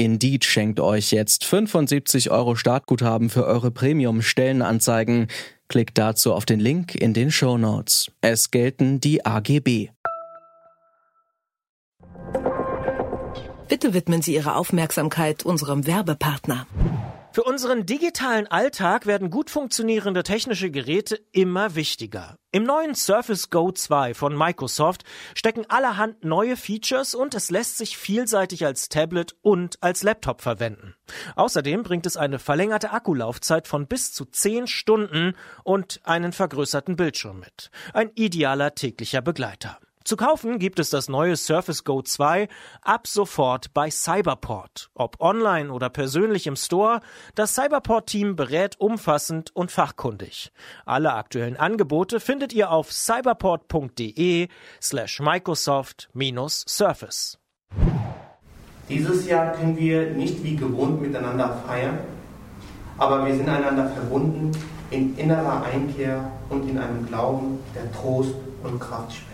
Indeed schenkt euch jetzt 75 Euro Startguthaben für eure Premium-Stellenanzeigen. Klickt dazu auf den Link in den Show Notes. Es gelten die AGB. Bitte widmen Sie Ihre Aufmerksamkeit unserem Werbepartner. Für unseren digitalen Alltag werden gut funktionierende technische Geräte immer wichtiger. Im neuen Surface Go 2 von Microsoft stecken allerhand neue Features und es lässt sich vielseitig als Tablet und als Laptop verwenden. Außerdem bringt es eine verlängerte Akkulaufzeit von bis zu 10 Stunden und einen vergrößerten Bildschirm mit. Ein idealer täglicher Begleiter. Zu kaufen gibt es das neue Surface Go 2 ab sofort bei Cyberport. Ob online oder persönlich im Store, das Cyberport-Team berät umfassend und fachkundig. Alle aktuellen Angebote findet ihr auf cyberport.de slash Microsoft-Surface. Dieses Jahr können wir nicht wie gewohnt miteinander feiern, aber wir sind einander verbunden in innerer Einkehr und in einem Glauben, der Trost und Kraft spendet.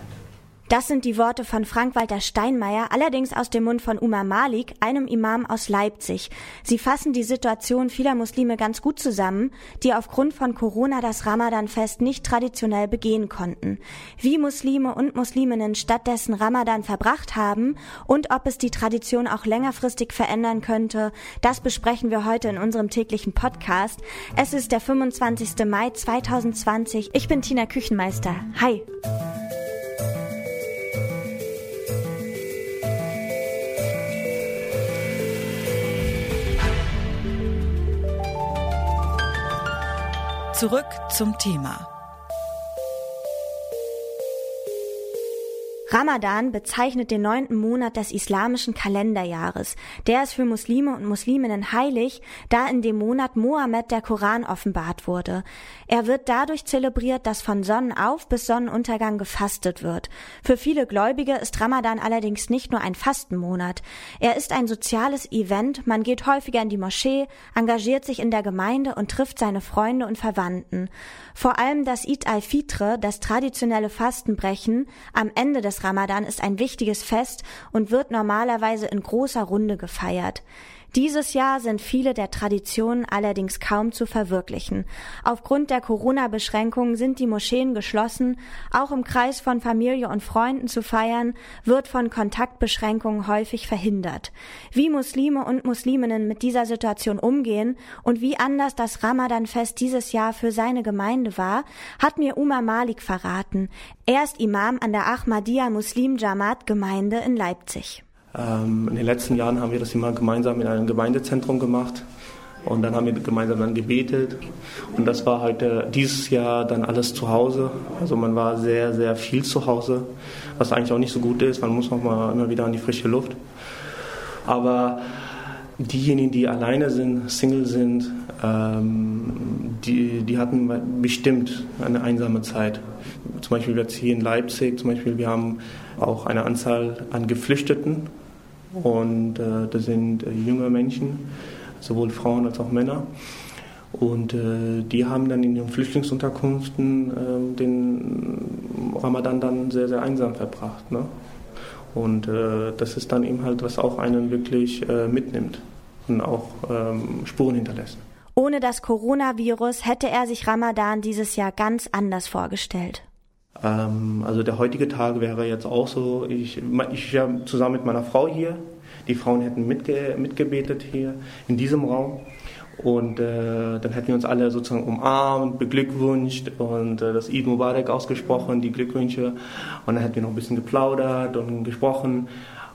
Das sind die Worte von Frank-Walter Steinmeier, allerdings aus dem Mund von Umar Malik, einem Imam aus Leipzig. Sie fassen die Situation vieler Muslime ganz gut zusammen, die aufgrund von Corona das Ramadan-Fest nicht traditionell begehen konnten. Wie Muslime und Musliminnen stattdessen Ramadan verbracht haben und ob es die Tradition auch längerfristig verändern könnte, das besprechen wir heute in unserem täglichen Podcast. Es ist der 25. Mai 2020. Ich bin Tina Küchenmeister. Hi. Zurück zum Thema. Ramadan bezeichnet den neunten Monat des islamischen Kalenderjahres. Der ist für Muslime und Musliminnen heilig, da in dem Monat Mohammed der Koran offenbart wurde. Er wird dadurch zelebriert, dass von Sonnenauf bis Sonnenuntergang gefastet wird. Für viele Gläubige ist Ramadan allerdings nicht nur ein Fastenmonat. Er ist ein soziales Event, man geht häufiger in die Moschee, engagiert sich in der Gemeinde und trifft seine Freunde und Verwandten. Vor allem das Eid al-Fitr, das traditionelle Fastenbrechen, am Ende des Ramadan ist ein wichtiges Fest und wird normalerweise in großer Runde gefeiert. Dieses Jahr sind viele der Traditionen allerdings kaum zu verwirklichen. Aufgrund der Corona-Beschränkungen sind die Moscheen geschlossen. Auch im Kreis von Familie und Freunden zu feiern, wird von Kontaktbeschränkungen häufig verhindert. Wie Muslime und Musliminnen mit dieser Situation umgehen und wie anders das Ramadan-Fest dieses Jahr für seine Gemeinde war, hat mir Umar Malik verraten. Er ist Imam an der Ahmadiyya Muslim Jamaat Gemeinde in Leipzig. Ähm, in den letzten Jahren haben wir das immer gemeinsam in einem Gemeindezentrum gemacht. Und dann haben wir gemeinsam dann gebetet. Und das war halt äh, dieses Jahr dann alles zu Hause. Also man war sehr, sehr viel zu Hause, was eigentlich auch nicht so gut ist. Man muss auch mal immer wieder an die frische Luft. Aber diejenigen, die alleine sind, Single sind, ähm, die, die hatten bestimmt eine einsame Zeit. Zum Beispiel jetzt hier in Leipzig, zum Beispiel, wir haben auch eine Anzahl an Geflüchteten und äh, das sind äh, junge Menschen, sowohl Frauen als auch Männer. Und äh, die haben dann in den Flüchtlingsunterkünften äh, den Ramadan dann sehr, sehr einsam verbracht. Ne? Und äh, das ist dann eben halt, was auch einen wirklich äh, mitnimmt und auch ähm, Spuren hinterlässt. Ohne das Coronavirus hätte er sich Ramadan dieses Jahr ganz anders vorgestellt. Ähm, also der heutige Tag wäre jetzt auch so, ich, ich ja zusammen mit meiner Frau hier, die Frauen hätten mitge, mitgebetet hier in diesem Raum. Und äh, dann hätten wir uns alle sozusagen umarmt, beglückwünscht und äh, das Eid Mubarak ausgesprochen, die Glückwünsche. Und dann hätten wir noch ein bisschen geplaudert und gesprochen.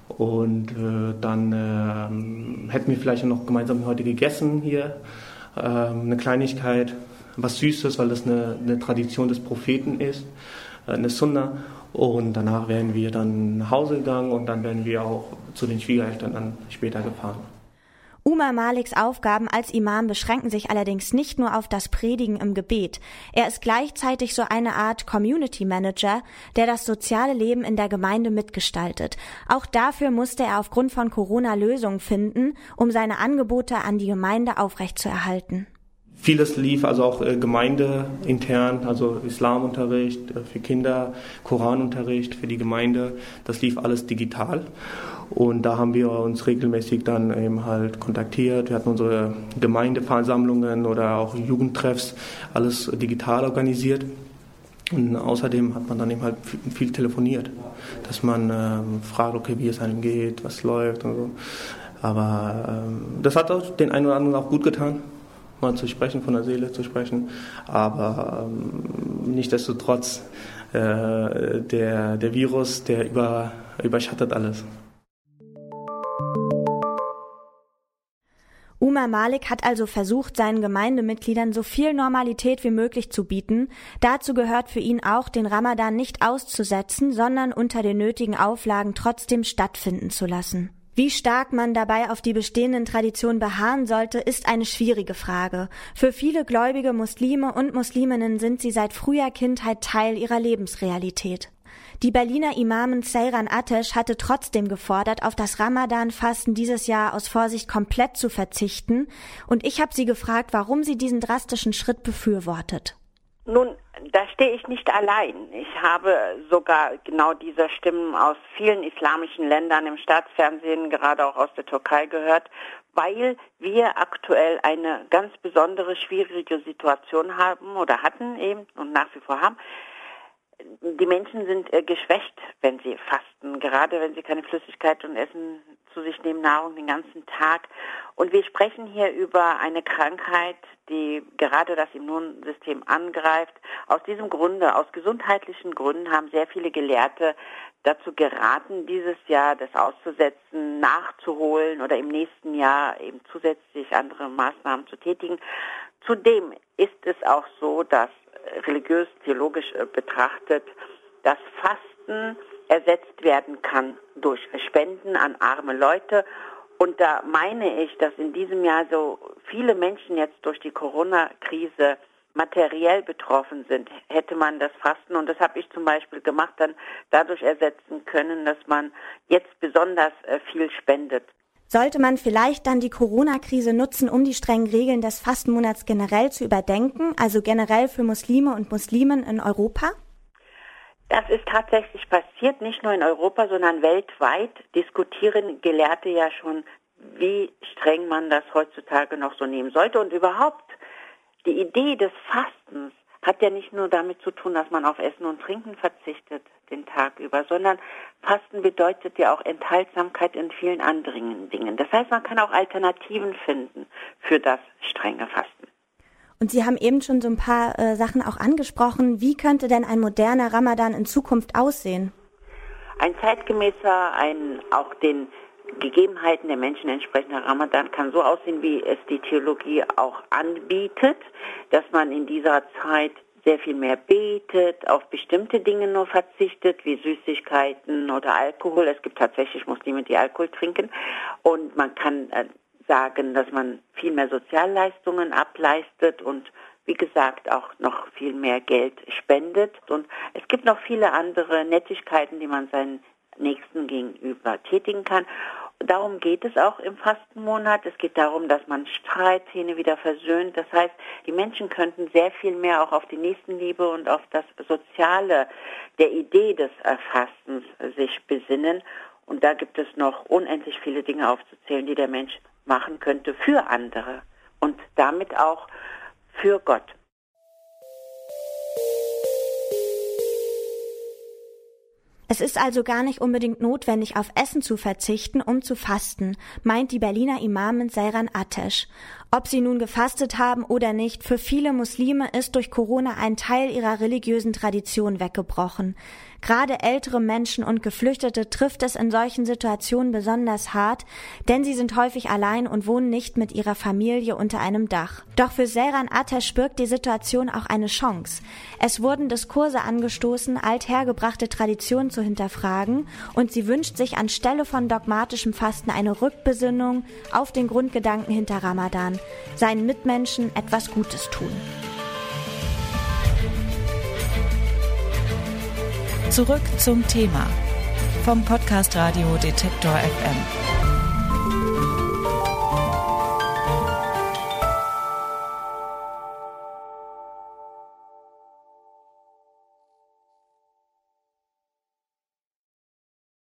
Und äh, dann äh, hätten wir vielleicht noch gemeinsam heute gegessen hier. Äh, eine Kleinigkeit, was Süßes, weil das eine, eine Tradition des Propheten ist. Äh, eine Sunna. Und danach wären wir dann nach Hause gegangen und dann wären wir auch zu den Schwiegereltern dann später gefahren. Umar Maliks Aufgaben als Imam beschränken sich allerdings nicht nur auf das Predigen im Gebet. Er ist gleichzeitig so eine Art Community Manager, der das soziale Leben in der Gemeinde mitgestaltet. Auch dafür musste er aufgrund von Corona Lösungen finden, um seine Angebote an die Gemeinde aufrechtzuerhalten. Vieles lief also auch äh, gemeindeintern, also Islamunterricht äh, für Kinder, Koranunterricht für die Gemeinde. Das lief alles digital. Und da haben wir uns regelmäßig dann eben halt kontaktiert. Wir hatten unsere Gemeindeversammlungen oder auch Jugendtreffs, alles digital organisiert. Und außerdem hat man dann eben halt viel telefoniert, dass man ähm, fragt, okay, wie es einem geht, was läuft und so. Aber ähm, das hat auch den einen oder anderen auch gut getan, mal zu sprechen, von der Seele zu sprechen. Aber ähm, nichtsdestotrotz, äh, der, der Virus, der über, überschattet alles. Umar Malik hat also versucht, seinen Gemeindemitgliedern so viel Normalität wie möglich zu bieten. Dazu gehört für ihn auch, den Ramadan nicht auszusetzen, sondern unter den nötigen Auflagen trotzdem stattfinden zu lassen. Wie stark man dabei auf die bestehenden Traditionen beharren sollte, ist eine schwierige Frage. Für viele gläubige Muslime und Musliminnen sind sie seit früher Kindheit Teil ihrer Lebensrealität. Die Berliner Imamin Seyran Atesh hatte trotzdem gefordert, auf das Ramadan-Fasten dieses Jahr aus Vorsicht komplett zu verzichten. Und ich habe sie gefragt, warum sie diesen drastischen Schritt befürwortet. Nun, da stehe ich nicht allein. Ich habe sogar genau diese Stimmen aus vielen islamischen Ländern im Staatsfernsehen, gerade auch aus der Türkei gehört, weil wir aktuell eine ganz besondere schwierige Situation haben oder hatten eben und nach wie vor haben die Menschen sind äh, geschwächt, wenn sie fasten, gerade wenn sie keine Flüssigkeit und Essen zu sich nehmen, Nahrung den ganzen Tag. Und wir sprechen hier über eine Krankheit, die gerade das Immunsystem angreift. Aus diesem Grunde, aus gesundheitlichen Gründen haben sehr viele Gelehrte dazu geraten, dieses Jahr das auszusetzen, nachzuholen oder im nächsten Jahr eben zusätzlich andere Maßnahmen zu tätigen. Zudem ist es auch so, dass religiös-theologisch äh, betrachtet, das Fasten ersetzt werden kann durch Spenden an arme Leute. Und da meine ich, dass in diesem Jahr so viele Menschen jetzt durch die Corona-Krise materiell betroffen sind, hätte man das Fasten, und das habe ich zum Beispiel gemacht, dann dadurch ersetzen können, dass man jetzt besonders äh, viel spendet. Sollte man vielleicht dann die Corona-Krise nutzen, um die strengen Regeln des Fastenmonats generell zu überdenken, also generell für Muslime und Muslimen in Europa? Das ist tatsächlich passiert, nicht nur in Europa, sondern weltweit diskutieren Gelehrte ja schon, wie streng man das heutzutage noch so nehmen sollte. Und überhaupt, die Idee des Fastens hat ja nicht nur damit zu tun, dass man auf Essen und Trinken verzichtet den Tag über, sondern Fasten bedeutet ja auch Enthaltsamkeit in vielen anderen Dingen. Das heißt, man kann auch Alternativen finden für das strenge Fasten. Und Sie haben eben schon so ein paar äh, Sachen auch angesprochen. Wie könnte denn ein moderner Ramadan in Zukunft aussehen? Ein zeitgemäßer, ein auch den Gegebenheiten der Menschen entsprechender Ramadan kann so aussehen, wie es die Theologie auch anbietet, dass man in dieser Zeit sehr viel mehr betet, auf bestimmte Dinge nur verzichtet, wie Süßigkeiten oder Alkohol. Es gibt tatsächlich Muslime, die Alkohol trinken. Und man kann äh, sagen, dass man viel mehr Sozialleistungen ableistet und wie gesagt auch noch viel mehr Geld spendet. Und es gibt noch viele andere Nettigkeiten, die man seinen Nächsten gegenüber tätigen kann. Darum geht es auch im Fastenmonat. Es geht darum, dass man Streithähne wieder versöhnt. Das heißt, die Menschen könnten sehr viel mehr auch auf die Nächstenliebe und auf das Soziale der Idee des Fastens sich besinnen. Und da gibt es noch unendlich viele Dinge aufzuzählen, die der Mensch machen könnte für andere und damit auch für Gott. Es ist also gar nicht unbedingt notwendig, auf Essen zu verzichten, um zu fasten, meint die Berliner Imamin Seyran Atesh. Ob sie nun gefastet haben oder nicht, für viele Muslime ist durch Corona ein Teil ihrer religiösen Tradition weggebrochen. Gerade ältere Menschen und Geflüchtete trifft es in solchen Situationen besonders hart, denn sie sind häufig allein und wohnen nicht mit ihrer Familie unter einem Dach. Doch für Seran Atesh birgt die Situation auch eine Chance. Es wurden Diskurse angestoßen, althergebrachte Traditionen zu hinterfragen und sie wünscht sich anstelle von dogmatischem Fasten eine Rückbesinnung auf den Grundgedanken hinter Ramadan, seinen Mitmenschen etwas Gutes tun. Zurück zum Thema vom Podcast Radio Detektor FM.